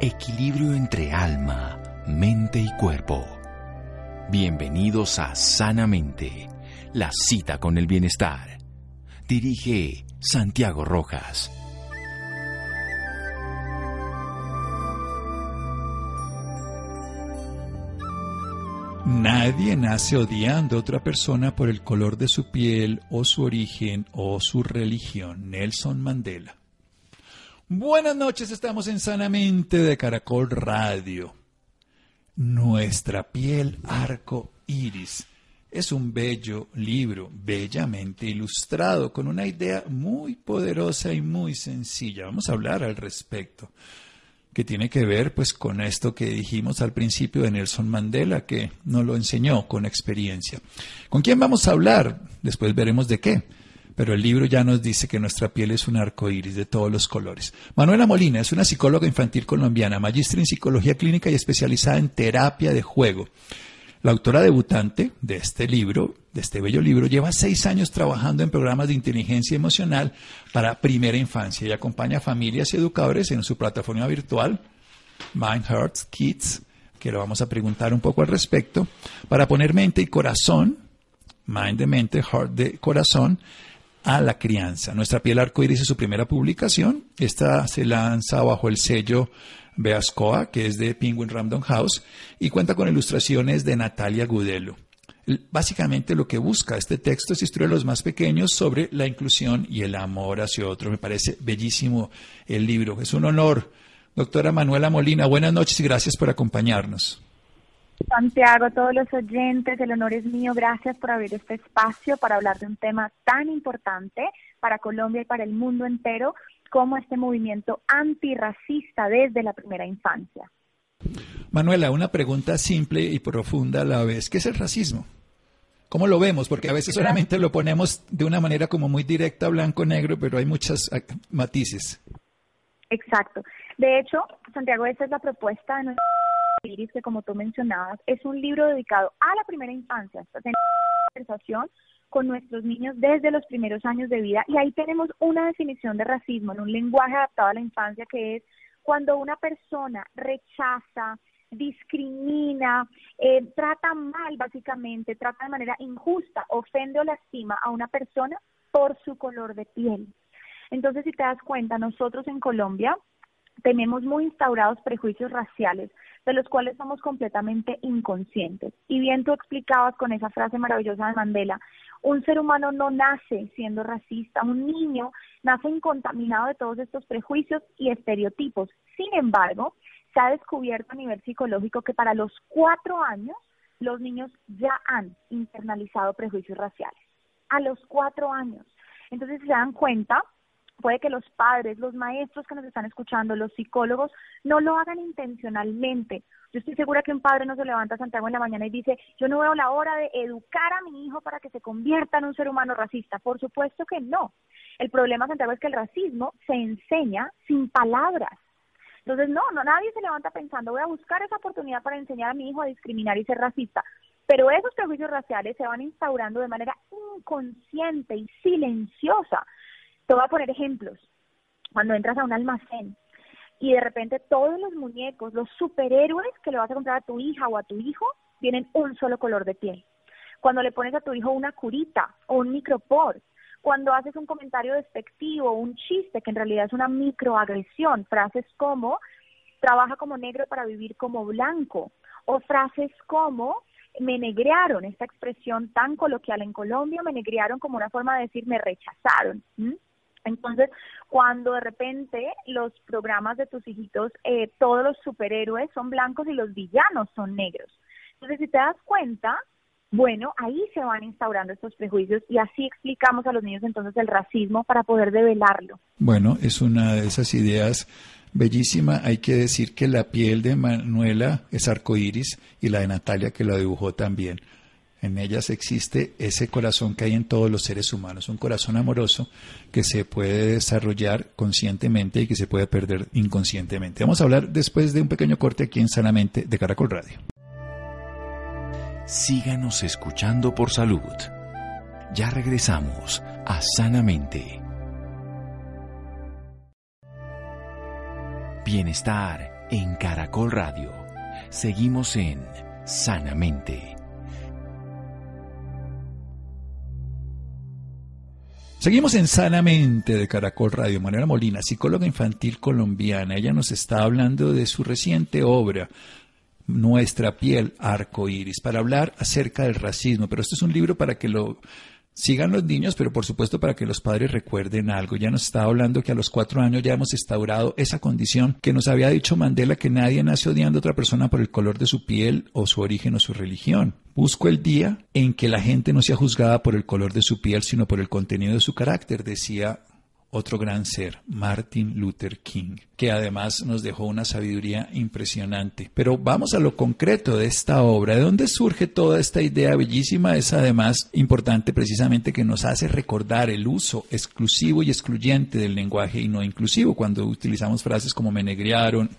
Equilibrio entre alma, mente y cuerpo. Bienvenidos a Sanamente, la cita con el bienestar. Dirige Santiago Rojas. Nadie nace odiando a otra persona por el color de su piel o su origen o su religión. Nelson Mandela. Buenas noches, estamos en Sanamente de Caracol Radio. Nuestra piel arco iris es un bello libro, bellamente ilustrado, con una idea muy poderosa y muy sencilla. Vamos a hablar al respecto que tiene que ver pues con esto que dijimos al principio de Nelson Mandela, que nos lo enseñó con experiencia. ¿Con quién vamos a hablar? Después veremos de qué. Pero el libro ya nos dice que nuestra piel es un arco iris de todos los colores. Manuela Molina es una psicóloga infantil colombiana, magistra en psicología clínica y especializada en terapia de juego. La autora debutante de este libro, de este bello libro, lleva seis años trabajando en programas de inteligencia emocional para primera infancia y acompaña a familias y educadores en su plataforma virtual, Mind Hearts Kids, que lo vamos a preguntar un poco al respecto, para poner mente y corazón, mind de mente, heart de corazón, a la crianza. Nuestra piel arcoíris es su primera publicación. Esta se lanza bajo el sello Beascoa, que es de Penguin Random House, y cuenta con ilustraciones de Natalia Gudelo. Básicamente lo que busca este texto es instruir a los más pequeños sobre la inclusión y el amor hacia otro. Me parece bellísimo el libro. Es un honor. Doctora Manuela Molina, buenas noches y gracias por acompañarnos. Santiago, todos los oyentes, el honor es mío. Gracias por abrir este espacio para hablar de un tema tan importante para Colombia y para el mundo entero como este movimiento antirracista desde la primera infancia. Manuela, una pregunta simple y profunda a la vez. ¿Qué es el racismo? ¿Cómo lo vemos? Porque a veces solamente lo ponemos de una manera como muy directa, blanco-negro, pero hay muchos ah, matices. Exacto. De hecho, Santiago, esa es la propuesta de nuestro Iris, que como tú mencionabas, es un libro dedicado a la primera infancia. Esta conversación con nuestros niños desde los primeros años de vida y ahí tenemos una definición de racismo en un lenguaje adaptado a la infancia que es cuando una persona rechaza, discrimina, eh, trata mal básicamente, trata de manera injusta, ofende o lastima a una persona por su color de piel. Entonces, si te das cuenta, nosotros en Colombia tenemos muy instaurados prejuicios raciales de los cuales somos completamente inconscientes. Y bien tú explicabas con esa frase maravillosa de Mandela, un ser humano no nace siendo racista, un niño nace incontaminado de todos estos prejuicios y estereotipos. Sin embargo, se ha descubierto a nivel psicológico que para los cuatro años los niños ya han internalizado prejuicios raciales. A los cuatro años. Entonces, si se dan cuenta, puede que los padres, los maestros que nos están escuchando, los psicólogos, no lo hagan intencionalmente. Yo estoy segura que un padre no se levanta a Santiago en la mañana y dice, yo no veo la hora de educar a mi hijo para que se convierta en un ser humano racista. Por supuesto que no. El problema, Santiago, es que el racismo se enseña sin palabras. Entonces, no, no, nadie se levanta pensando, voy a buscar esa oportunidad para enseñar a mi hijo a discriminar y ser racista. Pero esos prejuicios raciales se van instaurando de manera inconsciente y silenciosa te voy a poner ejemplos. Cuando entras a un almacén y de repente todos los muñecos, los superhéroes que le vas a comprar a tu hija o a tu hijo, tienen un solo color de piel. Cuando le pones a tu hijo una curita o un micropor, cuando haces un comentario despectivo, un chiste que en realidad es una microagresión, frases como trabaja como negro para vivir como blanco, o frases como me negrearon, esta expresión tan coloquial en Colombia, me negrearon como una forma de decir me rechazaron. Entonces, cuando de repente los programas de tus hijitos, eh, todos los superhéroes son blancos y los villanos son negros. Entonces, si te das cuenta, bueno, ahí se van instaurando estos prejuicios y así explicamos a los niños entonces el racismo para poder develarlo. Bueno, es una de esas ideas bellísima. Hay que decir que la piel de Manuela es arcoíris y la de Natalia que la dibujó también. En ellas existe ese corazón que hay en todos los seres humanos, un corazón amoroso que se puede desarrollar conscientemente y que se puede perder inconscientemente. Vamos a hablar después de un pequeño corte aquí en Sanamente de Caracol Radio. Síganos escuchando por salud. Ya regresamos a Sanamente. Bienestar En Caracol Radio, seguimos en Sanamente. Seguimos en Sanamente de Caracol Radio. Manuela Molina, psicóloga infantil colombiana. Ella nos está hablando de su reciente obra, Nuestra piel arco iris, para hablar acerca del racismo. Pero esto es un libro para que lo sigan los niños, pero por supuesto para que los padres recuerden algo. Ya nos está hablando que a los cuatro años ya hemos instaurado esa condición que nos había dicho Mandela que nadie nace odiando a otra persona por el color de su piel o su origen o su religión. Busco el día en que la gente no sea juzgada por el color de su piel, sino por el contenido de su carácter, decía otro gran ser, Martin Luther King, que además nos dejó una sabiduría impresionante. Pero vamos a lo concreto de esta obra. ¿De dónde surge toda esta idea bellísima? Es además importante precisamente que nos hace recordar el uso exclusivo y excluyente del lenguaje y no inclusivo cuando utilizamos frases como me negriaron,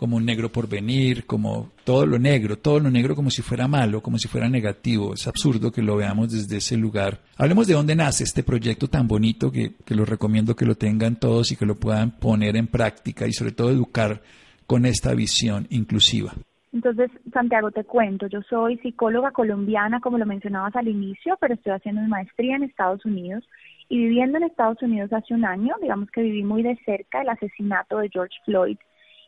como un negro por venir, como todo lo negro, todo lo negro como si fuera malo, como si fuera negativo. Es absurdo que lo veamos desde ese lugar. Hablemos de dónde nace este proyecto tan bonito que, que lo recomiendo que lo tengan todos y que lo puedan poner en práctica y sobre todo educar con esta visión inclusiva. Entonces, Santiago, te cuento, yo soy psicóloga colombiana, como lo mencionabas al inicio, pero estoy haciendo mi maestría en Estados Unidos y viviendo en Estados Unidos hace un año, digamos que viví muy de cerca el asesinato de George Floyd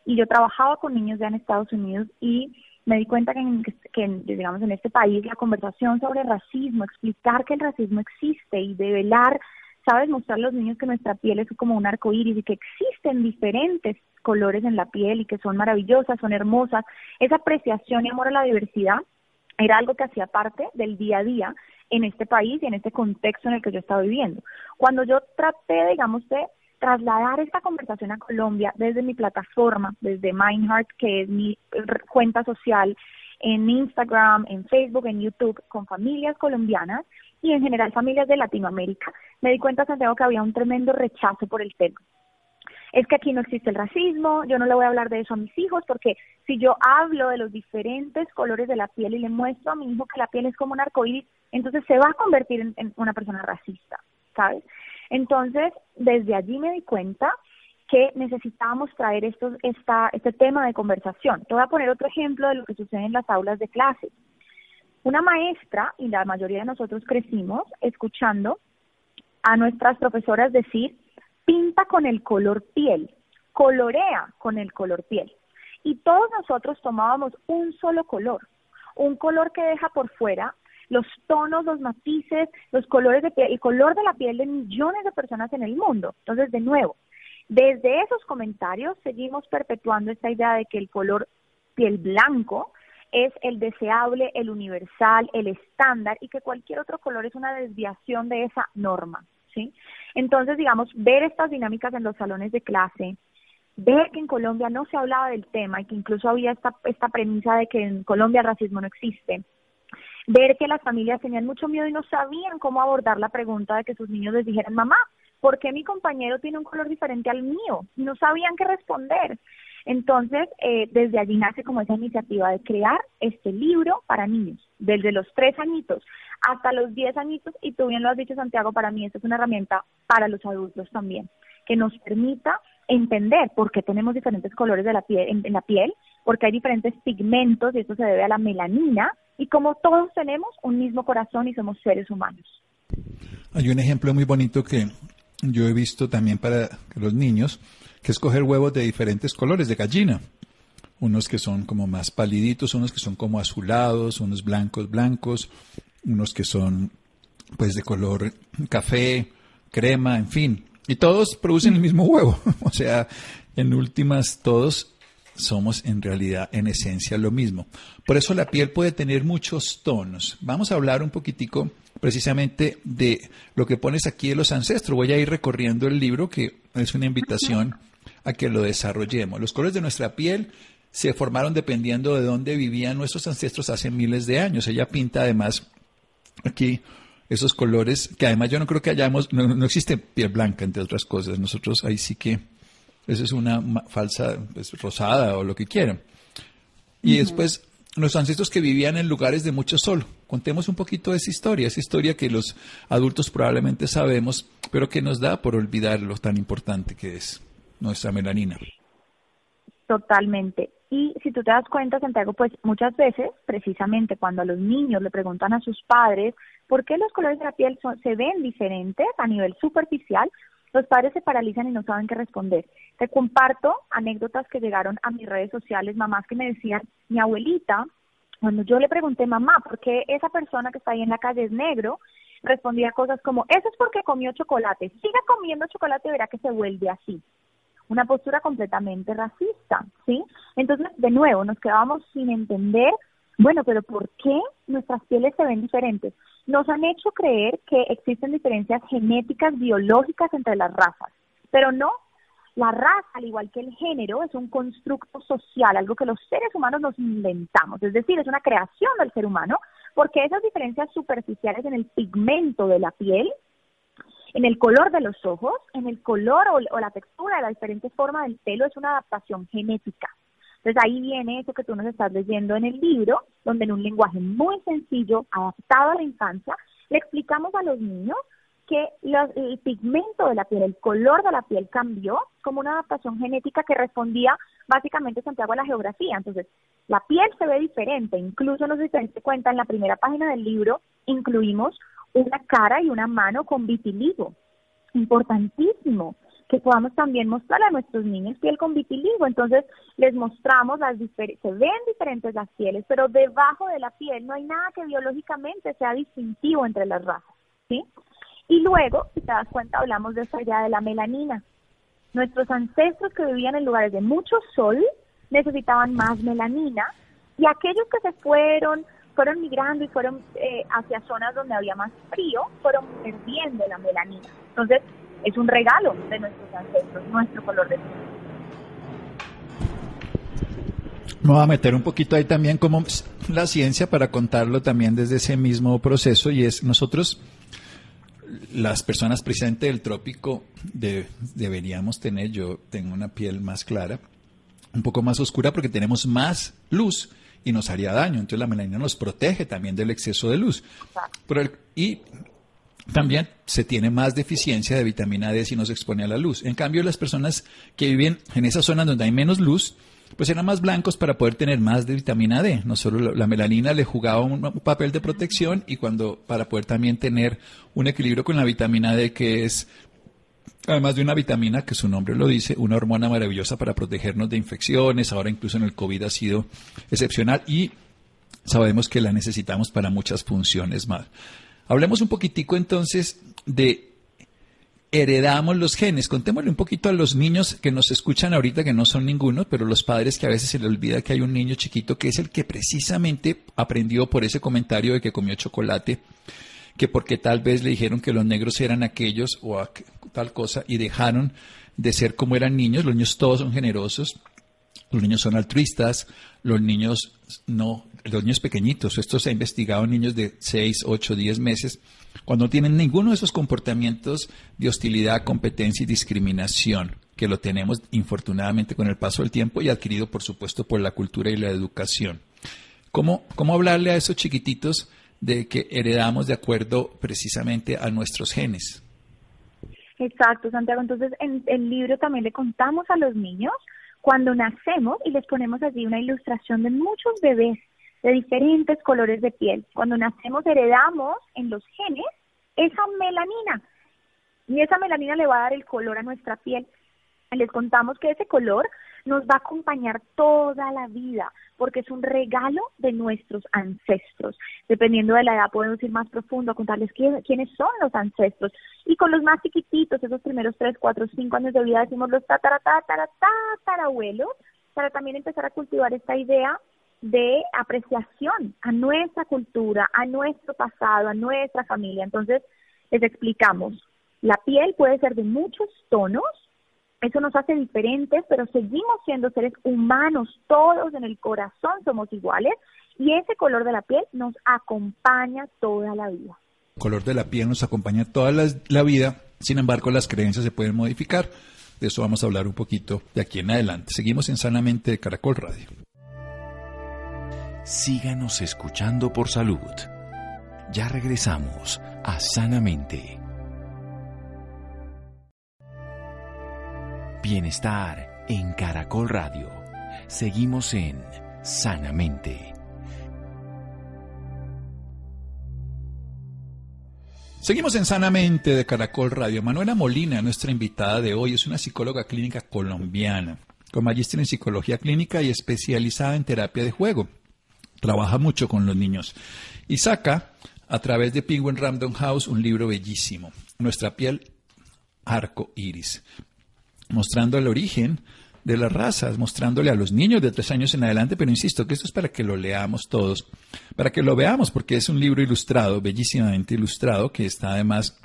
y yo trabajaba con niños ya en Estados Unidos y me di cuenta que, en, que, digamos, en este país la conversación sobre racismo, explicar que el racismo existe y develar, sabes, mostrar a los niños que nuestra piel es como un arco iris y que existen diferentes colores en la piel y que son maravillosas, son hermosas. Esa apreciación y amor a la diversidad era algo que hacía parte del día a día en este país y en este contexto en el que yo estaba viviendo. Cuando yo traté, digamos, de trasladar esta conversación a Colombia desde mi plataforma, desde Mindheart, que es mi cuenta social en Instagram, en Facebook, en YouTube, con familias colombianas y en general familias de Latinoamérica, me di cuenta, Santiago, que había un tremendo rechazo por el tema. Es que aquí no existe el racismo, yo no le voy a hablar de eso a mis hijos, porque si yo hablo de los diferentes colores de la piel y le muestro a mi hijo que la piel es como un arcoíris, entonces se va a convertir en, en una persona racista, ¿sabes? Entonces, desde allí me di cuenta que necesitábamos traer estos, esta, este tema de conversación. Te voy a poner otro ejemplo de lo que sucede en las aulas de clase. Una maestra, y la mayoría de nosotros crecimos escuchando a nuestras profesoras decir, pinta con el color piel, colorea con el color piel. Y todos nosotros tomábamos un solo color, un color que deja por fuera los tonos, los matices, los colores de piel, el color de la piel de millones de personas en el mundo. Entonces, de nuevo, desde esos comentarios seguimos perpetuando esta idea de que el color piel blanco es el deseable, el universal, el estándar y que cualquier otro color es una desviación de esa norma, ¿sí? Entonces, digamos, ver estas dinámicas en los salones de clase, ver que en Colombia no se hablaba del tema y que incluso había esta, esta premisa de que en Colombia el racismo no existe, ver que las familias tenían mucho miedo y no sabían cómo abordar la pregunta de que sus niños les dijeran, mamá, ¿por qué mi compañero tiene un color diferente al mío? No sabían qué responder. Entonces, eh, desde allí nace como esa iniciativa de crear este libro para niños, desde los tres añitos hasta los diez añitos, y tú bien lo has dicho, Santiago, para mí esta es una herramienta para los adultos también, que nos permita entender por qué tenemos diferentes colores de la piel, en la piel, porque hay diferentes pigmentos, y esto se debe a la melanina, y como todos tenemos un mismo corazón y somos seres humanos. Hay un ejemplo muy bonito que yo he visto también para los niños, que es coger huevos de diferentes colores de gallina. Unos que son como más paliditos, unos que son como azulados, unos blancos, blancos, unos que son pues de color café, crema, en fin. Y todos producen el mismo huevo. o sea, en últimas, todos somos en realidad, en esencia, lo mismo. Por eso la piel puede tener muchos tonos. Vamos a hablar un poquitico precisamente de lo que pones aquí de los ancestros. Voy a ir recorriendo el libro que es una invitación a que lo desarrollemos. Los colores de nuestra piel se formaron dependiendo de dónde vivían nuestros ancestros hace miles de años. Ella pinta además aquí esos colores, que además yo no creo que hayamos, no, no existe piel blanca, entre otras cosas. Nosotros ahí sí que esa es una falsa pues, rosada o lo que quieran. Y después, los ancestros que vivían en lugares de mucho sol. Contemos un poquito de esa historia, esa historia que los adultos probablemente sabemos, pero que nos da por olvidar lo tan importante que es nuestra melanina. Totalmente. Y si tú te das cuenta, Santiago, pues muchas veces, precisamente cuando a los niños le preguntan a sus padres por qué los colores de la piel se ven diferentes a nivel superficial, los padres se paralizan y no saben qué responder. Te comparto anécdotas que llegaron a mis redes sociales, mamás que me decían, mi abuelita, cuando yo le pregunté, mamá, ¿por qué esa persona que está ahí en la calle es negro? Respondía cosas como, eso es porque comió chocolate, siga comiendo chocolate y verá que se vuelve así. Una postura completamente racista, ¿sí? Entonces, de nuevo, nos quedábamos sin entender, bueno, pero ¿por qué nuestras pieles se ven diferentes? Nos han hecho creer que existen diferencias genéticas biológicas entre las razas, pero no. La raza, al igual que el género, es un constructo social, algo que los seres humanos nos inventamos, es decir, es una creación del ser humano, porque esas diferencias superficiales en el pigmento de la piel, en el color de los ojos, en el color o, la textura de la diferente forma del pelo, es una adaptación genética. Entonces ahí viene eso que tú nos estás leyendo en el libro, donde en un lenguaje muy sencillo, adaptado a la infancia, le explicamos a los niños que el pigmento de la piel, el color de la piel cambió como una adaptación genética que respondía básicamente Santiago a la geografía. Entonces, la piel se ve diferente, incluso nos diste cuenta en la primera página del libro, incluimos una cara y una mano con vitiligo. Importantísimo que podamos también mostrar a nuestros niños piel con vitiligo. Entonces, les mostramos las diferentes, se ven diferentes las pieles, pero debajo de la piel no hay nada que biológicamente sea distintivo entre las razas, ¿sí? Y luego, si te das cuenta, hablamos de esa idea de la melanina. Nuestros ancestros que vivían en lugares de mucho sol necesitaban más melanina y aquellos que se fueron fueron migrando y fueron eh, hacia zonas donde había más frío, fueron perdiendo la melanina. Entonces, es un regalo de nuestros ancestros, nuestro color de piel. Me voy a meter un poquito ahí también como la ciencia para contarlo también desde ese mismo proceso y es nosotros las personas presentes del trópico deberíamos tener, yo tengo una piel más clara, un poco más oscura porque tenemos más luz y nos haría daño. Entonces la melanina nos protege también del exceso de luz. Pero y también se tiene más deficiencia de vitamina D si no se expone a la luz. En cambio, las personas que viven en esas zonas donde hay menos luz, pues eran más blancos para poder tener más de vitamina D. No solo la melanina le jugaba un papel de protección y cuando para poder también tener un equilibrio con la vitamina D que es además de una vitamina que su nombre lo dice, una hormona maravillosa para protegernos de infecciones, ahora incluso en el COVID ha sido excepcional y sabemos que la necesitamos para muchas funciones más. Hablemos un poquitico entonces de heredamos los genes. Contémosle un poquito a los niños que nos escuchan ahorita, que no son ninguno, pero los padres que a veces se les olvida que hay un niño chiquito que es el que precisamente aprendió por ese comentario de que comió chocolate, que porque tal vez le dijeron que los negros eran aquellos o tal cosa y dejaron de ser como eran niños. Los niños todos son generosos, los niños son altruistas, los niños no, los niños pequeñitos, esto se ha investigado en niños de 6, 8, 10 meses, cuando tienen ninguno de esos comportamientos de hostilidad, competencia y discriminación, que lo tenemos infortunadamente con el paso del tiempo y adquirido, por supuesto, por la cultura y la educación. ¿Cómo, cómo hablarle a esos chiquititos de que heredamos de acuerdo precisamente a nuestros genes? Exacto, Santiago. Entonces, en el libro también le contamos a los niños cuando nacemos y les ponemos allí una ilustración de muchos bebés de diferentes colores de piel. Cuando nacemos heredamos en los genes esa melanina y esa melanina le va a dar el color a nuestra piel. Les contamos que ese color nos va a acompañar toda la vida, porque es un regalo de nuestros ancestros. Dependiendo de la edad, podemos ir más profundo a contarles quiénes son los ancestros. Y con los más chiquititos, esos primeros 3, 4, 5 años de vida, decimos los tataratataratatarabuelos, para también empezar a cultivar esta idea de apreciación a nuestra cultura, a nuestro pasado, a nuestra familia. Entonces, les explicamos, la piel puede ser de muchos tonos, eso nos hace diferentes, pero seguimos siendo seres humanos, todos en el corazón somos iguales y ese color de la piel nos acompaña toda la vida. El color de la piel nos acompaña toda la, vida, sin embargo las creencias se pueden modificar. De eso vamos a hablar un poquito de aquí en adelante. Seguimos en Sanamente de Caracol Radio. Síganos escuchando por salud. Ya regresamos a Sanamente. Bienestar en Caracol Radio. Seguimos en Sanamente. Seguimos en Sanamente de Caracol Radio. Manuela Molina, nuestra invitada de hoy, es una psicóloga clínica colombiana, con magíster en psicología clínica y especializada en terapia de juego. Trabaja mucho con los niños y saca a través de Penguin Random House un libro bellísimo, Nuestra piel arco iris, mostrando el origen de las razas, mostrándole a los niños de tres años en adelante, pero insisto que esto es para que lo leamos todos, para que lo veamos, porque es un libro ilustrado, bellísimamente ilustrado, que está además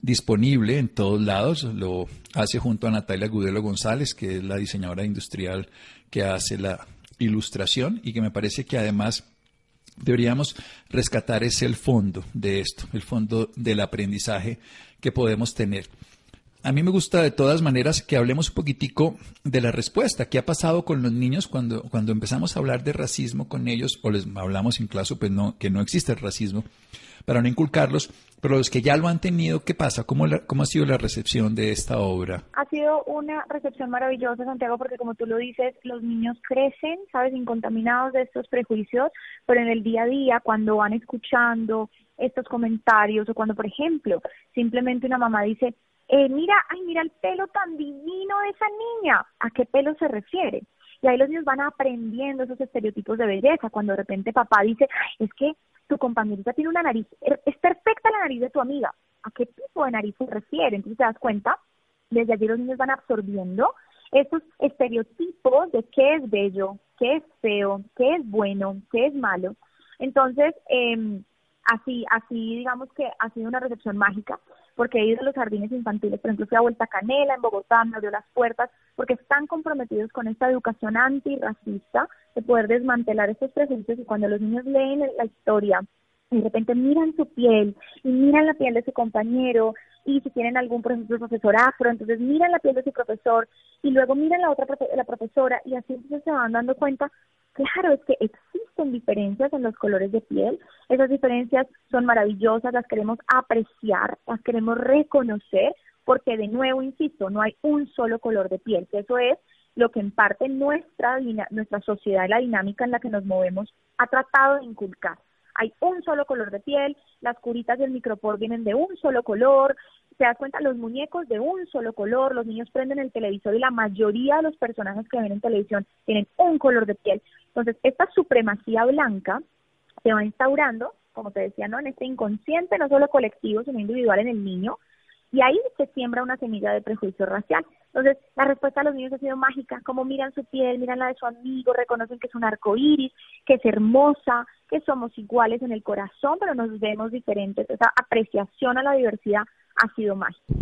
disponible en todos lados. Lo hace junto a Natalia Gudelo González, que es la diseñadora industrial que hace la ilustración y que me parece que además deberíamos rescatar ese el fondo de esto, el fondo del aprendizaje que podemos tener. A mí me gusta de todas maneras que hablemos un poquitico de la respuesta. ¿Qué ha pasado con los niños cuando, cuando empezamos a hablar de racismo con ellos o les hablamos en clase pues no, que no existe el racismo para no inculcarlos? Pero los que ya lo han tenido, ¿qué pasa? ¿Cómo, ¿Cómo ha sido la recepción de esta obra? Ha sido una recepción maravillosa, Santiago, porque como tú lo dices, los niños crecen, ¿sabes?, incontaminados de estos prejuicios, pero en el día a día, cuando van escuchando estos comentarios o cuando, por ejemplo, simplemente una mamá dice, eh, mira, ay, mira el pelo tan divino de esa niña, ¿a qué pelo se refiere? Y ahí los niños van aprendiendo esos estereotipos de belleza, cuando de repente papá dice, es que tu compañerita tiene una nariz, er, es perfecta la nariz de tu amiga, ¿a qué tipo de nariz se refiere? Entonces te das cuenta, desde allí los niños van absorbiendo esos estereotipos de qué es bello, qué es feo, qué es bueno, qué es malo. Entonces, eh, así, así digamos que ha sido una recepción mágica porque he ido a los jardines infantiles, por ejemplo, fui a Vuelta Canela en Bogotá, me abrió las puertas, porque están comprometidos con esta educación antirracista, de poder desmantelar estos prejuicios y cuando los niños leen la historia, y de repente miran su piel y miran la piel de su compañero y si tienen algún, por ejemplo, profesor afro, entonces miran la piel de su profesor y luego miran la otra la profesora y así entonces se van dando cuenta Claro, es que existen diferencias en los colores de piel. Esas diferencias son maravillosas, las queremos apreciar, las queremos reconocer, porque de nuevo, insisto, no hay un solo color de piel, eso es lo que en parte nuestra, nuestra sociedad, la dinámica en la que nos movemos, ha tratado de inculcar. Hay un solo color de piel, las curitas del micropor vienen de un solo color, se das cuenta, los muñecos de un solo color, los niños prenden el televisor y la mayoría de los personajes que ven en televisión tienen un color de piel. Entonces, esta supremacía blanca se va instaurando, como te decía, ¿no? En este inconsciente, no solo colectivo, sino individual en el niño, y ahí se siembra una semilla de prejuicio racial. Entonces, la respuesta de los niños ha sido mágica, como miran su piel, miran la de su amigo, reconocen que es un arco iris, que es hermosa, que somos iguales en el corazón, pero nos vemos diferentes. Esa apreciación a la diversidad ha sido mágica.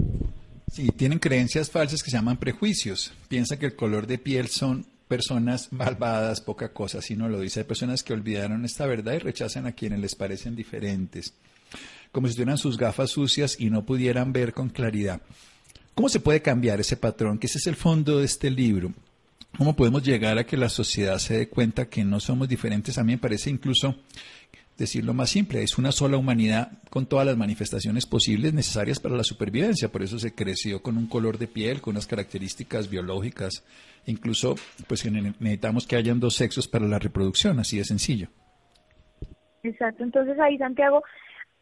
Sí, tienen creencias falsas que se llaman prejuicios. Piensan que el color de piel son personas malvadas, poca cosa, sino lo dice. Hay personas que olvidaron esta verdad y rechazan a quienes les parecen diferentes, como si tuvieran sus gafas sucias y no pudieran ver con claridad. ¿Cómo se puede cambiar ese patrón? Que ese es el fondo de este libro. ¿Cómo podemos llegar a que la sociedad se dé cuenta que no somos diferentes? A mí me parece incluso decirlo más simple, es una sola humanidad con todas las manifestaciones posibles necesarias para la supervivencia, por eso se creció con un color de piel, con unas características biológicas, incluso pues necesitamos que hayan dos sexos para la reproducción, así de sencillo. Exacto, entonces ahí Santiago,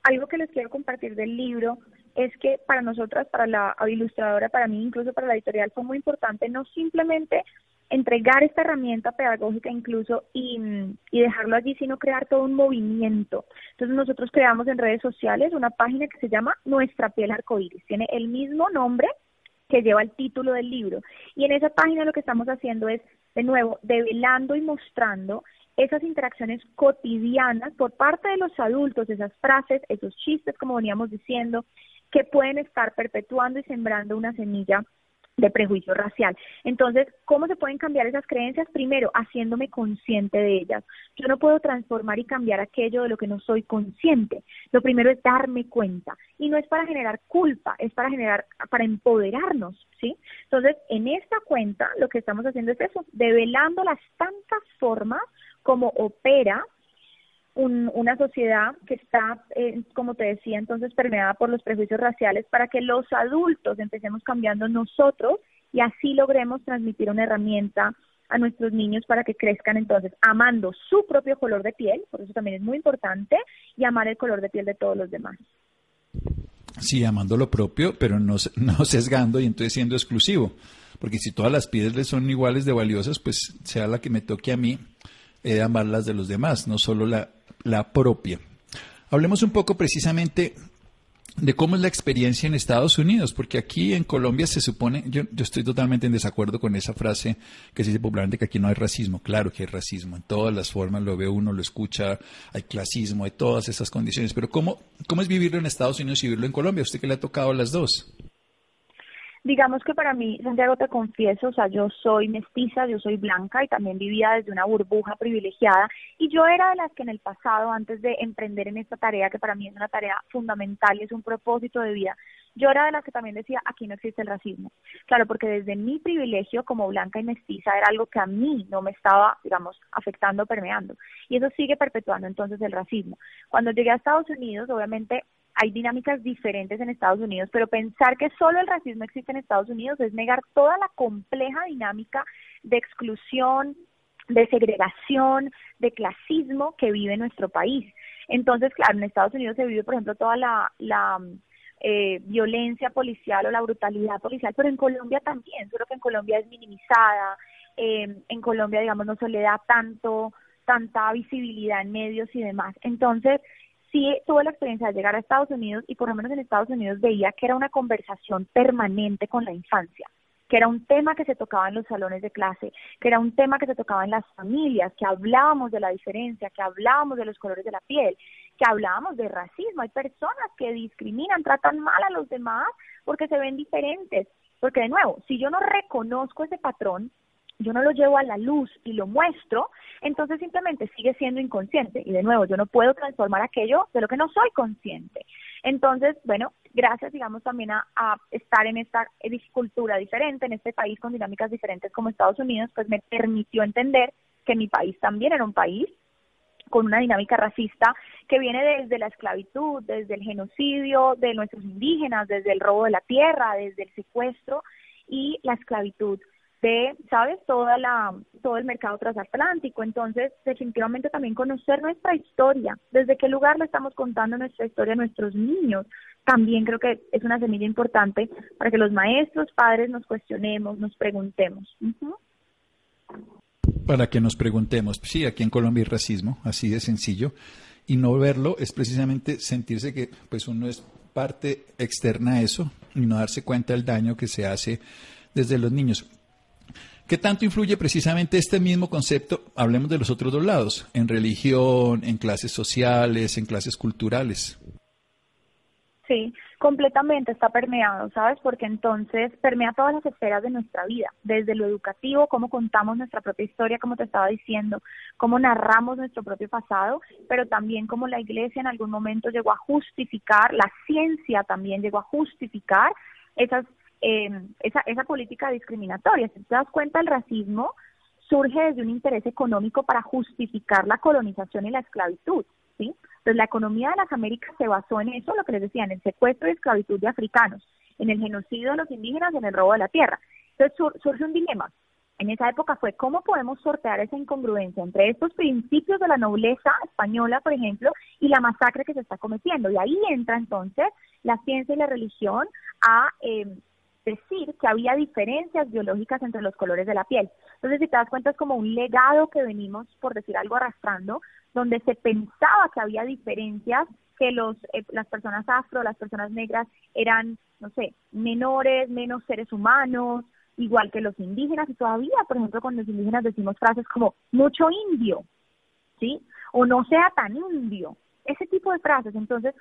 algo que les quiero compartir del libro es que para nosotras, para la ilustradora, para mí, incluso para la editorial, fue muy importante no simplemente entregar esta herramienta pedagógica incluso y, y, dejarlo allí, sino crear todo un movimiento. Entonces nosotros creamos en redes sociales una página que se llama Nuestra piel arcoíris. Tiene el mismo nombre que lleva el título del libro. Y en esa página lo que estamos haciendo es, de nuevo, develando y mostrando esas interacciones cotidianas por parte de los adultos, esas frases, esos chistes, como veníamos diciendo, que pueden estar perpetuando y sembrando una semilla de prejuicio racial. Entonces, ¿cómo se pueden cambiar esas creencias? Primero, haciéndome consciente de ellas. Yo no puedo transformar y cambiar aquello de lo que no soy consciente. Lo primero es darme cuenta. Y no es para generar culpa, es para generar, para empoderarnos, ¿sí? Entonces, en esta cuenta, lo que estamos haciendo es eso, develando las tantas formas como opera una sociedad que está, eh, como te decía, entonces permeada por los prejuicios raciales para que los adultos empecemos cambiando nosotros y así logremos transmitir una herramienta a nuestros niños para que crezcan entonces amando su propio color de piel, por eso también es muy importante, y amar el color de piel de todos los demás. Sí, amando lo propio, pero no, no sesgando y entonces siendo exclusivo. Porque si todas las pieles son iguales de valiosas, pues sea la que me toque a mí, he amar las de los demás, no solo la, la propia. Hablemos un poco precisamente de cómo es la experiencia en Estados Unidos, porque aquí en Colombia se supone, yo, estoy totalmente en desacuerdo con esa frase que se dice popularmente que aquí no hay racismo. Claro que hay racismo, en todas las formas lo ve uno, lo escucha, hay clasismo, hay todas esas condiciones, pero ¿cómo, cómo es vivirlo en Estados Unidos y vivirlo en Colombia? usted que le ha tocado las dos? Digamos que para mí, Santiago, te confieso, o sea, yo soy mestiza, yo soy blanca y también vivía desde una burbuja privilegiada y yo era de las que en el pasado, antes de emprender en esta tarea, que para mí es una tarea fundamental y es un propósito de vida, yo era de las que también decía, aquí no existe el racismo. Claro, porque desde mi privilegio como blanca y mestiza era algo que a mí no me estaba, digamos, afectando, permeando. Y eso sigue perpetuando entonces el racismo. Cuando llegué a Estados Unidos, obviamente hay dinámicas diferentes en Estados Unidos, pero pensar que solo el racismo existe en Estados Unidos es negar toda la compleja dinámica de exclusión, de segregación, de clasismo que vive nuestro país. Entonces, claro, en Estados Unidos se vive, por ejemplo, toda la, la eh, violencia policial o la brutalidad policial, pero en Colombia también, solo que en Colombia es minimizada, eh, en Colombia, digamos, no se le da tanto tanta visibilidad en medios y demás. Entonces, sí tuve la experiencia de llegar a Estados Unidos y por lo menos en Estados Unidos veía que era una conversación permanente con la infancia, que era un tema que se tocaba en los salones de clase, que era un tema que se tocaba en las familias, que hablábamos de la diferencia, que hablábamos de los colores de la piel, que hablábamos de racismo. Hay personas que discriminan, tratan mal a los demás porque se ven diferentes. Porque de nuevo, si yo no reconozco ese patrón, yo no lo llevo a la luz y lo muestro, entonces simplemente sigue siendo inconsciente. Y de nuevo, yo no puedo transformar aquello de lo que no soy consciente. Entonces, bueno, gracias, digamos, también a, estar en esta cultura diferente, en este país con dinámicas diferentes como Estados Unidos, pues me permitió entender que mi país también era un país con una dinámica racista que viene desde la esclavitud, desde el genocidio de nuestros indígenas, desde el robo de la tierra, desde el secuestro y la esclavitud de, ¿sabes? Toda la, todo el mercado transatlántico. Entonces, definitivamente también conocer nuestra historia, desde qué lugar le estamos contando nuestra historia a nuestros niños. También creo que es una semilla importante para que los maestros, padres nos cuestionemos, nos preguntemos. Para que nos preguntemos, sí, aquí en Colombia hay racismo, así de sencillo, y no verlo es precisamente sentirse que pues uno es parte externa a eso y no darse cuenta del daño que se hace desde los niños. ¿Qué tanto influye precisamente este mismo concepto? Hablemos de los otros dos lados, en religión, en clases sociales, en clases culturales. Sí, completamente está permeado, ¿sabes? Porque entonces permea todas las esferas de nuestra vida, desde lo educativo, cómo contamos nuestra propia historia, como te estaba diciendo, cómo narramos nuestro propio pasado, pero también cómo la iglesia en algún momento llegó a justificar, la ciencia también llegó a justificar esas eh, esa, esa política discriminatoria. Si te das cuenta, el racismo surge desde un interés económico para justificar la colonización y la esclavitud. ¿sí? Entonces, la economía de las Américas se basó en eso, lo que les decía, en el secuestro y esclavitud de africanos, en el genocidio de los indígenas en el robo de la tierra. Entonces, surge un dilema. En esa época fue cómo podemos sortear esa incongruencia entre estos principios de la nobleza española, por ejemplo, y la masacre que se está cometiendo. Y ahí entra entonces la ciencia y la religión a eh, decir que había diferencias biológicas entre los colores de la piel. Entonces, si te das cuenta, es como un legado que venimos, por decir algo, arrastrando, donde se pensaba que había diferencias, que los, eh, las personas afro, las personas negras eran, no sé, menores, menos seres humanos, igual que los indígenas, y todavía, por ejemplo, con los indígenas decimos frases como mucho indio, ¿sí? O no sea tan indio, ese tipo de frases. Entonces,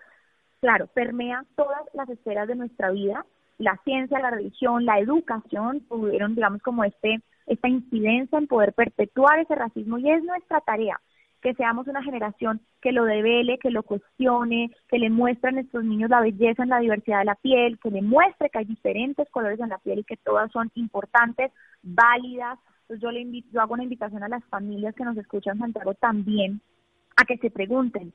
claro, permea todas las esferas de nuestra vida la ciencia, la religión, la educación tuvieron, digamos, como este esta incidencia en poder perpetuar ese racismo y es nuestra tarea que seamos una generación que lo devele, que lo cuestione, que le muestre a nuestros niños la belleza en la diversidad de la piel, que le muestre que hay diferentes colores en la piel y que todas son importantes, válidas. Entonces yo le invito, yo hago una invitación a las familias que nos escuchan Santiago también a que se pregunten,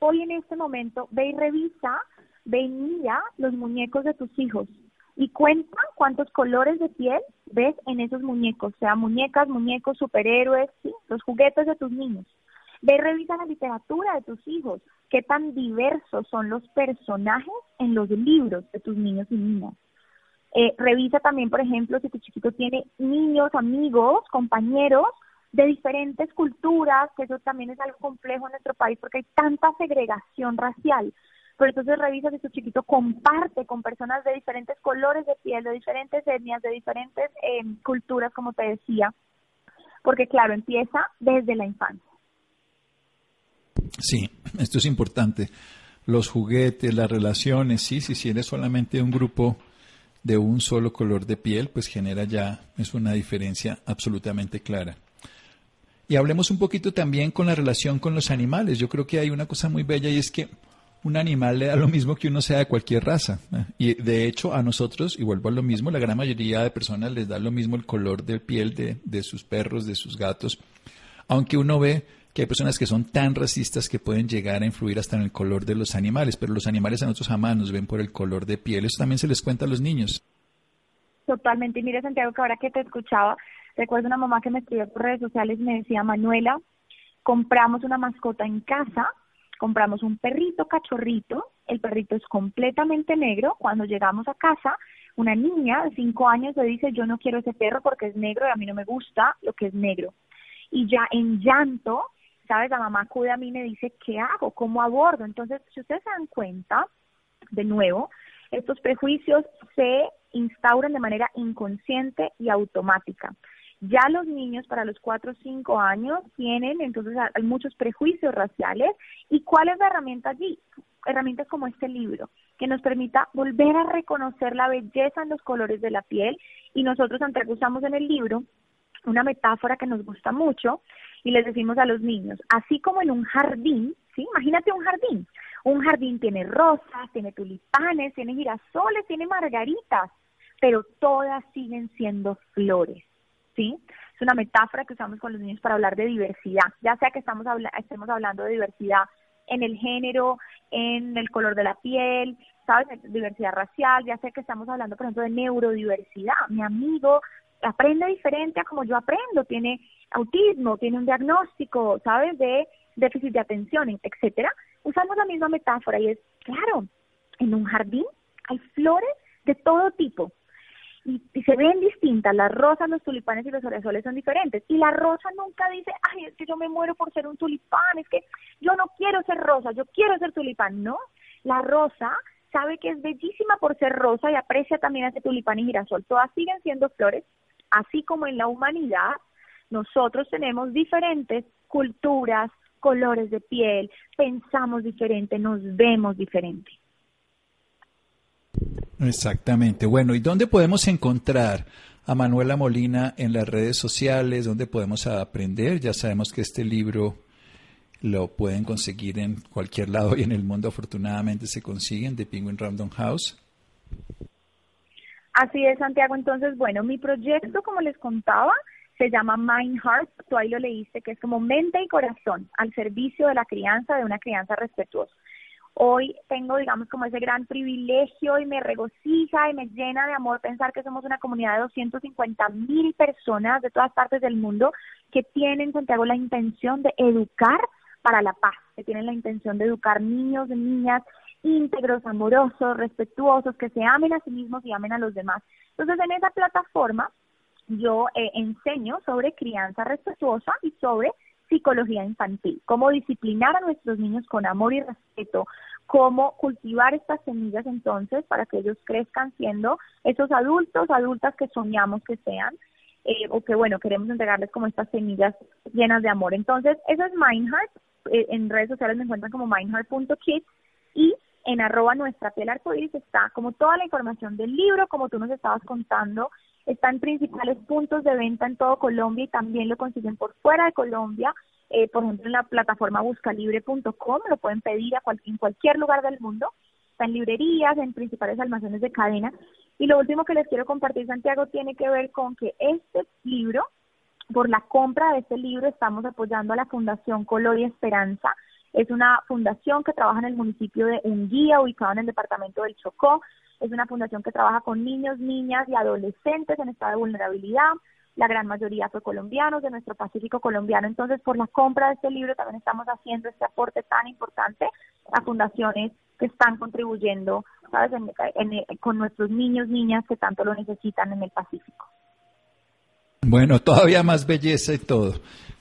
hoy en este momento ve y revisa, ve y mira los muñecos de tus hijos, y cuenta cuántos colores de piel ves en esos muñecos, sea muñecas, muñecos, superhéroes, los juguetes de tus niños. Ve revisa la literatura de tus hijos, qué tan diversos son los personajes en los libros de tus niños y niñas. Eh, revisa también, por ejemplo, si tu chiquito tiene niños, amigos, compañeros de diferentes culturas, que eso también es algo complejo en nuestro país porque hay tanta segregación racial. Pero entonces revisa si tu chiquito comparte con personas de diferentes colores de piel, de diferentes etnias, de diferentes eh, culturas, como te decía, porque claro, empieza desde la infancia. Sí, esto es importante. Los juguetes, las relaciones, sí, si eres solamente un grupo de un solo color de piel, pues genera ya, es una diferencia absolutamente clara. Y hablemos un poquito también con la relación con los animales. Yo creo que hay una cosa muy bella y es que un animal le da lo mismo que uno sea de cualquier raza. Y de hecho a nosotros, y vuelvo a lo mismo, la gran mayoría de personas les da lo mismo el color de piel de, de sus perros, de sus gatos. Aunque uno ve que hay personas que son tan racistas que pueden llegar a influir hasta en el color de los animales, pero los animales a nosotros jamás nos ven por el color de piel. Eso también se les cuenta a los niños. Totalmente. Y mira, Santiago, que ahora que te escuchaba, recuerdo una mamá que me escribió por redes sociales y me decía, Manuela, compramos una mascota en casa, compramos un perrito cachorrito, el perrito es completamente negro. Cuando llegamos a casa, una niña de cinco años le dice, yo no quiero ese perro porque es negro y a mí no me gusta lo que es negro. Y ya en llanto ¿sabes? La mamá acude a mí y me dice, ¿qué hago? ¿Cómo abordo? Entonces, si ustedes se dan cuenta, de nuevo, estos prejuicios se instauran de manera inconsciente y automática. Ya los niños para los 4 o 5 años tienen entonces hay muchos prejuicios raciales. ¿Y cuál es la herramienta allí? Herramientas como este libro, que nos permita volver a reconocer la belleza en los colores de la piel. Y nosotros usamos en el libro una metáfora que nos gusta mucho, y les decimos a los niños, así como en un jardín, ¿sí? Imagínate un jardín. Un jardín tiene rosas, tiene tulipanes, tiene girasoles, tiene margaritas, pero todas siguen siendo flores, ¿sí? Es una metáfora que usamos con los niños para hablar de diversidad, ya sea que estamos estemos hablando de diversidad en el género, en el color de la piel, ¿sabes? Diversidad racial, ya sea que estamos hablando, por ejemplo, de neurodiversidad. Mi amigo aprende diferente a como yo aprendo, tiene autismo, tiene un diagnóstico, ¿sabes? De déficit de atención, etcétera. Usamos la misma metáfora y es, claro, en un jardín hay flores de todo tipo y, se ven distintas. Las rosas, los tulipanes y los orezoles son diferentes. Y la rosa nunca dice, ay, es que yo me muero por ser un tulipán, es que yo no quiero ser rosa, yo quiero ser tulipán. No, la rosa sabe que es bellísima por ser rosa y aprecia también a ese tulipán y girasol. Todas siguen siendo flores, así como en la humanidad, nosotros tenemos diferentes culturas, colores de piel, pensamos diferente, nos vemos diferente. Exactamente. Bueno, ¿y dónde podemos encontrar a Manuela Molina en las redes sociales? ¿Dónde podemos aprender? Ya sabemos que este libro lo pueden conseguir en cualquier lado y en el mundo afortunadamente se consiguen de Penguin Random House. Así es, Santiago. Entonces, bueno, mi proyecto, como les contaba, se llama Mind Heart, tú ahí lo leíste, que es como mente y corazón al servicio de la crianza, de una crianza respetuosa. Hoy tengo, digamos, como ese gran privilegio y me regocija y me llena de amor pensar que somos una comunidad de 250 mil personas de todas partes del mundo que tienen, Santiago, la intención de educar para la paz, que tienen la intención de educar niños, niñas íntegros, amorosos, respetuosos, que se amen a sí mismos y amen a los demás. Entonces, en esa plataforma yo eh, enseño sobre crianza respetuosa y sobre psicología infantil, cómo disciplinar a nuestros niños con amor y respeto, cómo cultivar estas semillas entonces para que ellos crezcan siendo esos adultos, adultas que soñamos que sean, eh, o que bueno, queremos entregarles como estas semillas llenas de amor. Entonces, eso es Mindheart, eh, en redes sociales me encuentran como mindheart.kids y en arroba nuestra piel arcoíris está como toda la información del libro, como tú nos estabas contando, está en principales puntos de venta en todo Colombia y también lo consiguen por fuera de Colombia, eh, por ejemplo en la plataforma buscalibre.com, lo pueden pedir a en cualquier lugar del mundo, está en librerías, en principales almacenes de cadena. Y lo último que les quiero compartir, Santiago, tiene que ver con que este libro, por la compra de este libro, estamos apoyando a la Fundación Color y Esperanza, es una fundación que trabaja en el municipio de Unguía, ubicado en el departamento del Chocó. Es una fundación que trabaja con niños, niñas y adolescentes en estado de vulnerabilidad. La gran mayoría son colombianos de nuestro Pacífico colombiano. Entonces, por la compra de este libro también estamos haciendo este aporte tan importante a fundaciones que están contribuyendo ¿sabes? con nuestros niños, niñas que tanto lo necesitan en el Pacífico. Bueno, todavía más belleza y todo.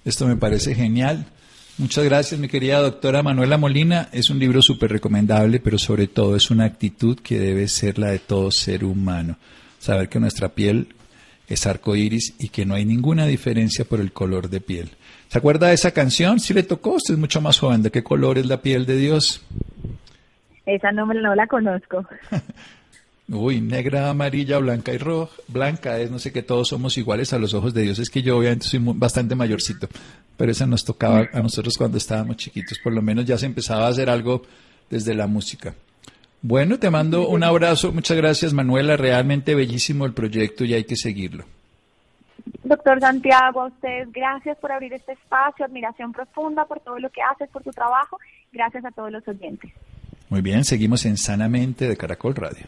Esto me parece genial. Muchas gracias, mi querida doctora Manuela Molina. Es un libro súper recomendable, pero sobre todo es una actitud que debe ser la de todo ser humano. Saber que nuestra piel es arco iris y que no hay ninguna diferencia por el color de piel. ¿Se acuerda de esa canción? Si le tocó, usted es mucho más joven. ¿De qué color es la piel de Dios? Esa no, no la conozco. Uy, negra, amarilla, blanca y roja. Blanca es, no sé qué, todos somos iguales a los ojos de Dios. Es que yo obviamente soy bastante mayorcito, pero esa nos tocaba a nosotros cuando estábamos chiquitos. Por lo menos ya se empezaba a hacer algo desde la música. Bueno, te mando un abrazo. Muchas gracias, Manuela. Realmente bellísimo el proyecto y hay que seguirlo. Doctor Santiago, a ustedes gracias por abrir este espacio, admiración profunda por todo lo que haces, por tu trabajo. Gracias a todos los oyentes. Muy bien, seguimos en Sanamente de Caracol Radio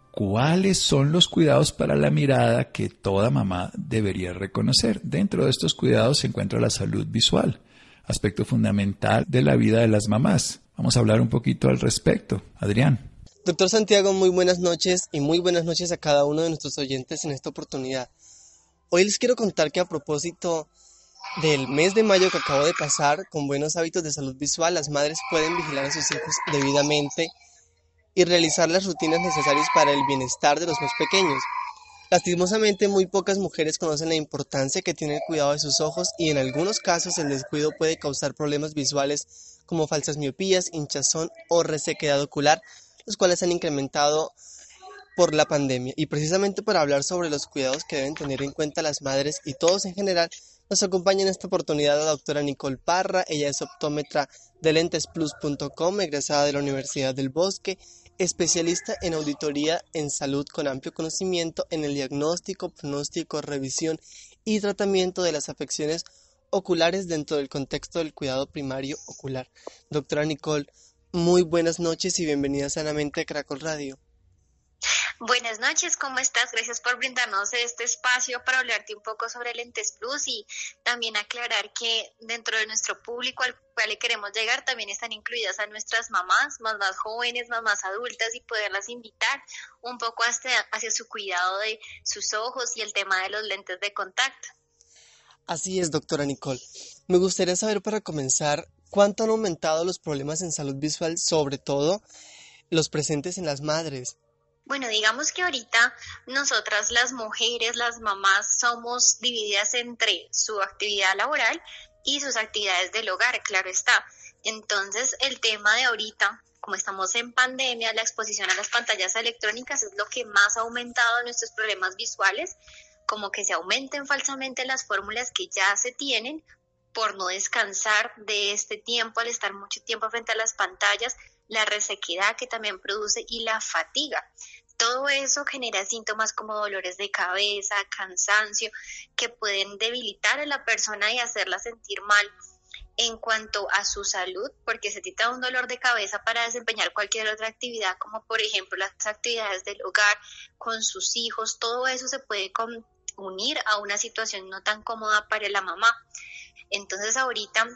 cuáles son los cuidados para la mirada que toda mamá debería reconocer. Dentro de estos cuidados se encuentra la salud visual, aspecto fundamental de la vida de las mamás. Vamos a hablar un poquito al respecto. Adrián. Doctor Santiago, muy buenas noches y muy buenas noches a cada uno de nuestros oyentes en esta oportunidad. Hoy les quiero contar que a propósito del mes de mayo que acabo de pasar, con buenos hábitos de salud visual, las madres pueden vigilar a sus hijos debidamente y realizar las rutinas necesarias para el bienestar de los más pequeños. Lastimosamente, muy pocas mujeres conocen la importancia que tiene el cuidado de sus ojos y en algunos casos el descuido puede causar problemas visuales como falsas miopías, hinchazón o resequedad ocular, los cuales han incrementado por la pandemia. Y precisamente para hablar sobre los cuidados que deben tener en cuenta las madres y todos en general, nos acompaña en esta oportunidad la doctora Nicole Parra. Ella es optómetra de lentesplus.com, egresada de la Universidad del Bosque especialista en auditoría en salud con amplio conocimiento en el diagnóstico, pronóstico, revisión y tratamiento de las afecciones oculares dentro del contexto del cuidado primario ocular. Doctora Nicole, muy buenas noches y bienvenida sanamente a Caracol Radio. Buenas noches, ¿cómo estás? Gracias por brindarnos este espacio para hablarte un poco sobre Lentes Plus y también aclarar que dentro de nuestro público al cual le queremos llegar también están incluidas a nuestras mamás, mamás jóvenes, mamás adultas y poderlas invitar un poco hacia, hacia su cuidado de sus ojos y el tema de los lentes de contacto. Así es, doctora Nicole. Me gustaría saber para comenzar cuánto han aumentado los problemas en salud visual, sobre todo los presentes en las madres. Bueno, digamos que ahorita nosotras las mujeres, las mamás, somos divididas entre su actividad laboral y sus actividades del hogar, claro está. Entonces, el tema de ahorita, como estamos en pandemia, la exposición a las pantallas electrónicas es lo que más ha aumentado nuestros problemas visuales, como que se aumenten falsamente las fórmulas que ya se tienen por no descansar de este tiempo al estar mucho tiempo frente a las pantallas, la resequedad que también produce y la fatiga. Todo eso genera síntomas como dolores de cabeza, cansancio, que pueden debilitar a la persona y hacerla sentir mal en cuanto a su salud, porque se trata de un dolor de cabeza para desempeñar cualquier otra actividad, como por ejemplo las actividades del hogar con sus hijos, todo eso se puede unir a una situación no tan cómoda para la mamá. Entonces ahorita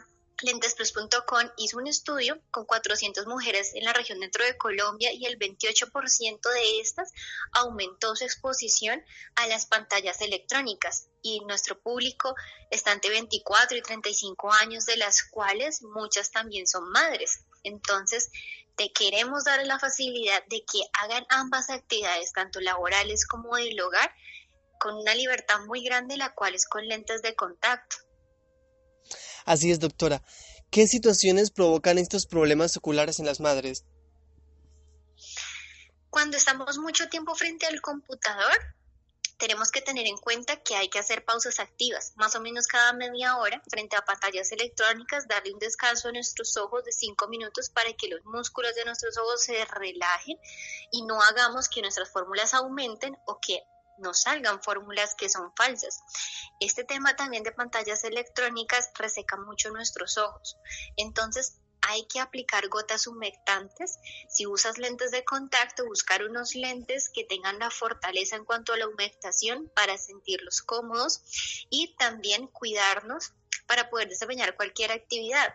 Lentesplus.com hizo un estudio con 400 mujeres en la región dentro de Colombia y el 28% de estas aumentó su exposición a las pantallas electrónicas y nuestro público está entre 24 y 35 años, de las cuales muchas también son madres. Entonces, te queremos dar la facilidad de que hagan ambas actividades, tanto laborales como del hogar, con una libertad muy grande, la cual es con lentes de contacto. Así es, doctora. ¿Qué situaciones provocan estos problemas oculares en las madres? Cuando estamos mucho tiempo frente al computador, tenemos que tener en cuenta que hay que hacer pausas activas, más o menos cada media hora, frente a pantallas electrónicas, darle un descanso a nuestros ojos de cinco minutos para que los músculos de nuestros ojos se relajen y no hagamos que nuestras fórmulas aumenten o que nos salgan fórmulas que son falsas. Este tema también de pantallas electrónicas reseca mucho nuestros ojos. Entonces, hay que aplicar gotas humectantes. Si usas lentes de contacto, buscar unos lentes que tengan la fortaleza en cuanto a la humectación para sentirlos cómodos y también cuidarnos para poder desempeñar cualquier actividad.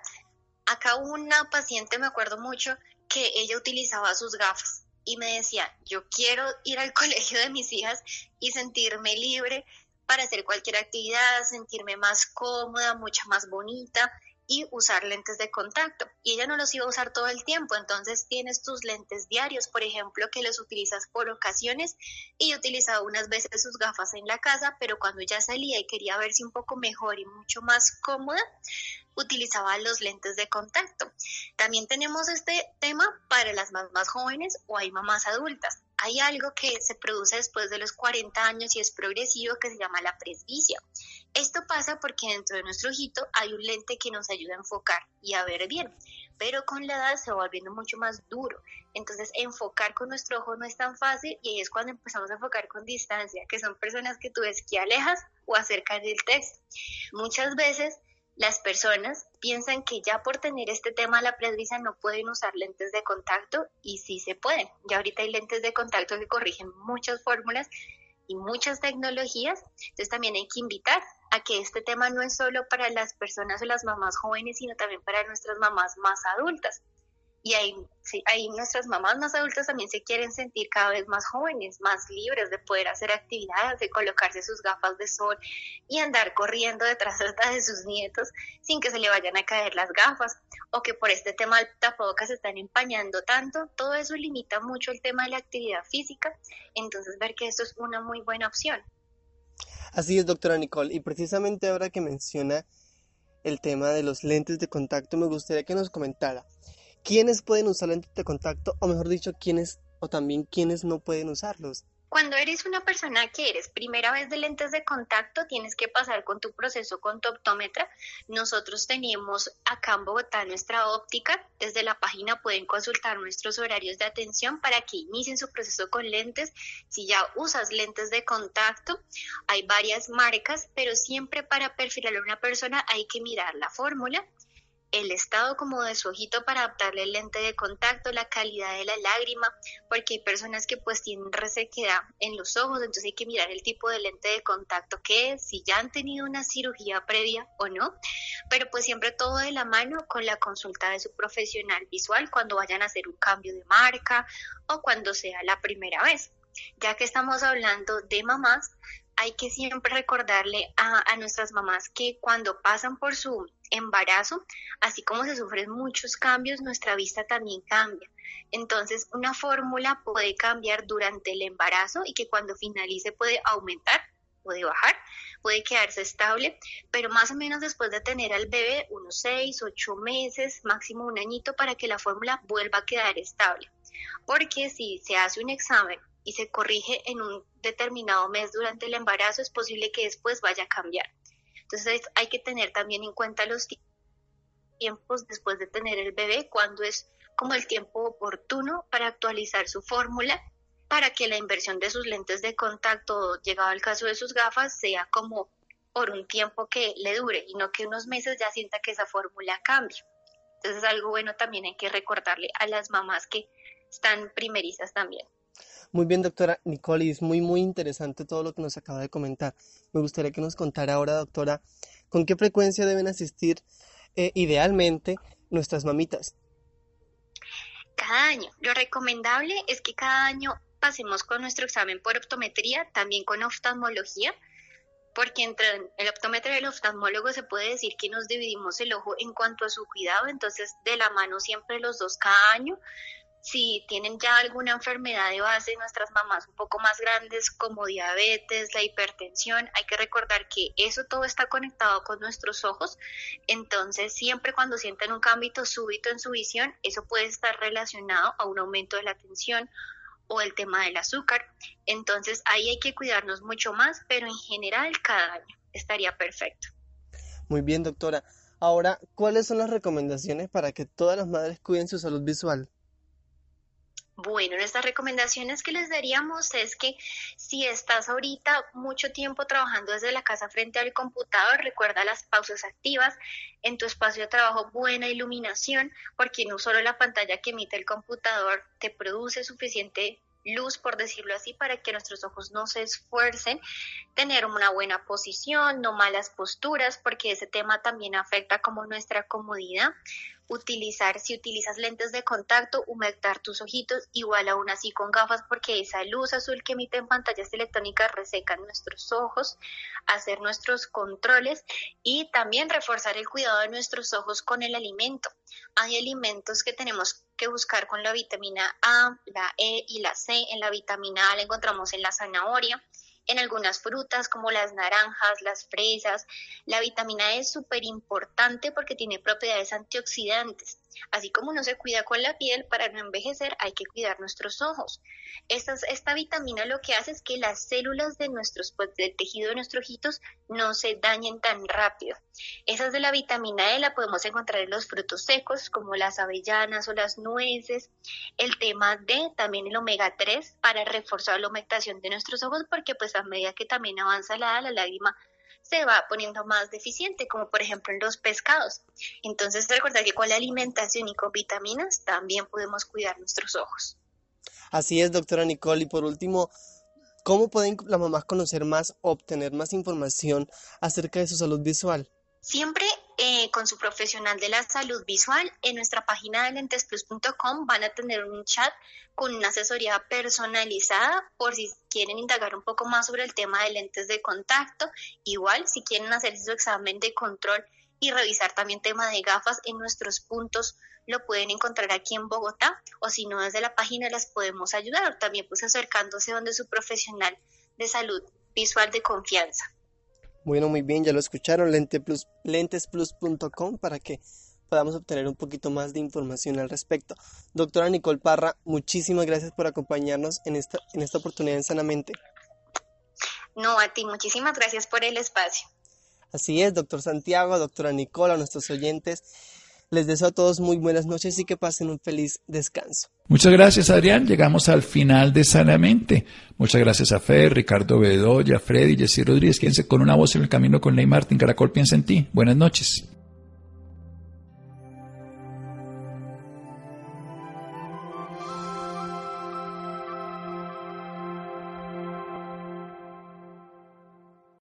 Acá una paciente, me acuerdo mucho, que ella utilizaba sus gafas y me decía, yo quiero ir al colegio de mis hijas y sentirme libre para hacer cualquier actividad, sentirme más cómoda, mucha más bonita y usar lentes de contacto. Y ella no los iba a usar todo el tiempo, entonces tienes tus lentes diarios, por ejemplo, que los utilizas por ocasiones. Y yo utilizaba unas veces sus gafas en la casa, pero cuando ya salía y quería verse un poco mejor y mucho más cómoda, utilizaba los lentes de contacto. También tenemos este tema para las mamás jóvenes o hay mamás adultas hay algo que se produce después de los 40 años y es progresivo que se llama la presbicia. Esto pasa porque dentro de nuestro ojito hay un lente que nos ayuda a enfocar y a ver bien, pero con la edad se va volviendo mucho más duro. Entonces enfocar con nuestro ojo no es tan fácil y ahí es cuando empezamos a enfocar con distancia, que son personas que tú ves que alejas o acercan el texto. Muchas veces las personas piensan que ya por tener este tema de la presbicia no pueden usar lentes de contacto y sí se pueden. Ya ahorita hay lentes de contacto que corrigen muchas fórmulas y muchas tecnologías. Entonces también hay que invitar a que este tema no es solo para las personas o las mamás jóvenes, sino también para nuestras mamás más adultas y ahí, sí, ahí nuestras mamás más adultas también se quieren sentir cada vez más jóvenes, más libres de poder hacer actividades, de colocarse sus gafas de sol y andar corriendo detrás de sus nietos sin que se le vayan a caer las gafas o que por este tema del tapabocas se están empañando tanto, todo eso limita mucho el tema de la actividad física, entonces ver que esto es una muy buena opción. Así es, doctora Nicole, y precisamente ahora que menciona el tema de los lentes de contacto, me gustaría que nos comentara quiénes pueden usar lentes de contacto o mejor dicho, quiénes o también quiénes no pueden usarlos. Cuando eres una persona que eres primera vez de lentes de contacto, tienes que pasar con tu proceso con tu optómetra. Nosotros tenemos acá en Bogotá nuestra óptica. Desde la página pueden consultar nuestros horarios de atención para que inicien su proceso con lentes. Si ya usas lentes de contacto, hay varias marcas, pero siempre para perfilar a una persona hay que mirar la fórmula el estado como de su ojito para adaptarle el lente de contacto, la calidad de la lágrima, porque hay personas que pues tienen resequedad en los ojos, entonces hay que mirar el tipo de lente de contacto que es, si ya han tenido una cirugía previa o no, pero pues siempre todo de la mano con la consulta de su profesional visual cuando vayan a hacer un cambio de marca o cuando sea la primera vez. Ya que estamos hablando de mamás, hay que siempre recordarle a, nuestras mamás que cuando pasan por su embarazo, así como se sufren muchos cambios, nuestra vista también cambia. Entonces, una fórmula puede cambiar durante el embarazo y que cuando finalice puede aumentar, puede bajar, puede quedarse estable, pero más o menos después de tener al bebé unos 6, 8 meses, máximo un añito, para que la fórmula vuelva a quedar estable. Porque si se hace un examen y se corrige en un determinado mes durante el embarazo, es posible que después vaya a cambiar. Entonces hay que tener también en cuenta los tiempos después de tener el bebé, cuando es como el tiempo oportuno para actualizar su fórmula para que la inversión de sus lentes de contacto, llegado al caso de sus gafas, sea como por un tiempo que le dure y no que unos meses ya sienta que esa fórmula cambie. Entonces es algo bueno también hay que recordarle a las mamás que están primerizas también. Muy bien, doctora Nicole, es muy, muy interesante todo lo que nos acaba de comentar. Me gustaría que nos contara ahora, doctora, con qué frecuencia deben asistir eh, idealmente nuestras mamitas. Cada año. Lo recomendable es que cada año pasemos con nuestro examen por optometría, también con oftalmología, porque entre el optómetro y el oftalmólogo se puede decir que nos dividimos el ojo en cuanto a su cuidado, entonces de la mano siempre los dos cada año, si tienen ya alguna enfermedad de base, nuestras mamás un poco más grandes como diabetes, la hipertensión, hay que recordar que eso todo está conectado con nuestros ojos, entonces siempre cuando sienten un cambio súbito en su visión, eso puede estar relacionado a un aumento de la tensión o el tema del azúcar. Entonces ahí hay que cuidarnos mucho más, pero en general cada año estaría perfecto. Muy bien, doctora. Ahora, ¿cuáles son las recomendaciones para que todas las madres cuiden su salud visual? Bueno, nuestras recomendaciones que les daríamos es que si estás ahorita mucho tiempo trabajando desde la casa frente al computador, recuerda las pausas activas, en tu espacio de trabajo buena iluminación, porque no solo la pantalla que emite el computador te produce suficiente luz, por decirlo así, para que nuestros ojos no se esfuercen, tener una buena posición, no malas posturas, porque ese tema también afecta como nuestra comodidad. Utilizar, si utilizas lentes de contacto, humectar tus ojitos, igual aún así con gafas, porque esa luz azul que emiten pantallas electrónicas reseca nuestros ojos, hacer nuestros controles y también reforzar el cuidado de nuestros ojos con el alimento. Hay alimentos que tenemos que buscar con la vitamina A, la E y la C. En la vitamina A la encontramos en la zanahoria, en algunas frutas como las naranjas, las fresas. La vitamina E es súper importante porque tiene propiedades antioxidantes. Así como uno se cuida con la piel para no envejecer, hay que cuidar nuestros ojos. Esta, vitamina lo que hace es que las células de nuestros, pues, del tejido de nuestros ojitos no se dañen tan rápido. Esas de la vitamina E la podemos encontrar en los frutos secos como las avellanas o las nueces. El tema D, también el omega 3 para reforzar la humectación de nuestros ojos porque pues a medida que también avanza la la lágrima se va poniendo más deficiente, como por ejemplo en los pescados. Entonces recuerda que con la alimentación y con vitaminas también podemos cuidar nuestros ojos. Así es, doctora Nicole. Y por último, ¿cómo pueden las mamás conocer más, obtener más información acerca de su salud visual? Siempre eh, con su profesional de la salud visual. En nuestra página de lentesplus.com van a tener un chat con una asesoría personalizada por si quieren indagar un poco más sobre el tema de lentes de contacto. Igual, si quieren hacer su examen de control y revisar también tema de gafas en nuestros puntos, lo pueden encontrar aquí en Bogotá o si no desde la página las podemos ayudar también pues acercándose donde su profesional de salud visual de confianza. Bueno, muy bien, ya lo escucharon, lentesplus.com para que podamos obtener un poquito más de información al respecto. Doctora Nicole Parra, muchísimas gracias por acompañarnos en esta, en esta oportunidad en Sanamente. No, a ti, muchísimas gracias por el espacio. Así es, doctor Santiago, doctora Nicole, a nuestros oyentes. Les deseo a todos muy buenas noches y que pasen un feliz descanso. Muchas gracias, Adrián. Llegamos al final de Sanamente. Muchas gracias a Fer, Ricardo Bedoya, Freddy, Jessy Rodríguez. Quédense con una voz en el camino con Ley Martín. Caracol piensa en ti. Buenas noches.